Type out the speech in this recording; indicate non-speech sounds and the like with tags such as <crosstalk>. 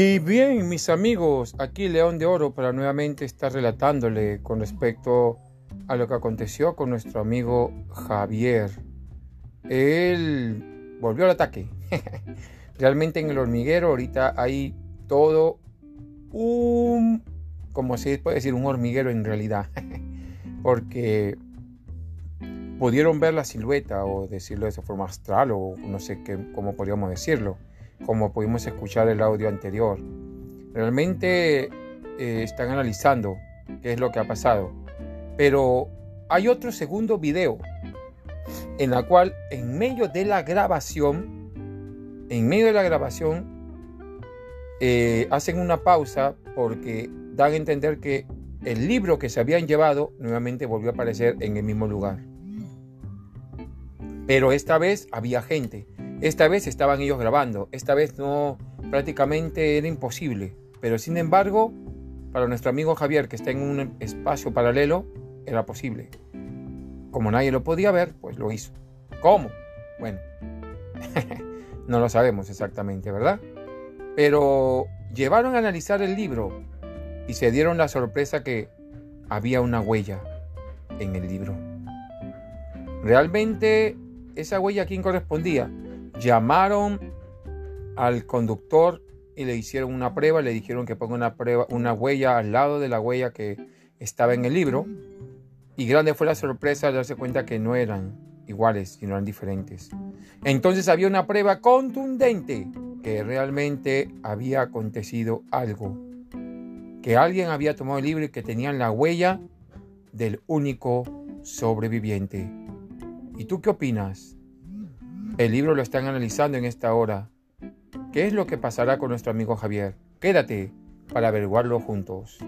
Y bien, mis amigos, aquí León de Oro para nuevamente estar relatándole con respecto a lo que aconteció con nuestro amigo Javier. Él volvió al ataque. <laughs> Realmente en el hormiguero ahorita hay todo un, como se puede decir, un hormiguero en realidad. <laughs> Porque pudieron ver la silueta o decirlo de esa forma astral o no sé qué, cómo podríamos decirlo como pudimos escuchar el audio anterior. Realmente eh, están analizando qué es lo que ha pasado. Pero hay otro segundo video en la cual en medio de la grabación, en medio de la grabación, eh, hacen una pausa porque dan a entender que el libro que se habían llevado nuevamente volvió a aparecer en el mismo lugar. Pero esta vez había gente. Esta vez estaban ellos grabando, esta vez no, prácticamente era imposible, pero sin embargo, para nuestro amigo Javier que está en un espacio paralelo, era posible. Como nadie lo podía ver, pues lo hizo. ¿Cómo? Bueno, <laughs> no lo sabemos exactamente, ¿verdad? Pero llevaron a analizar el libro y se dieron la sorpresa que había una huella en el libro. Realmente esa huella a quién correspondía? Llamaron al conductor y le hicieron una prueba, le dijeron que ponga una prueba, una huella al lado de la huella que estaba en el libro. Y grande fue la sorpresa de darse cuenta que no eran iguales, sino eran diferentes. Entonces había una prueba contundente que realmente había acontecido algo. Que alguien había tomado el libro y que tenían la huella del único sobreviviente. ¿Y tú qué opinas? El libro lo están analizando en esta hora. ¿Qué es lo que pasará con nuestro amigo Javier? Quédate para averiguarlo juntos.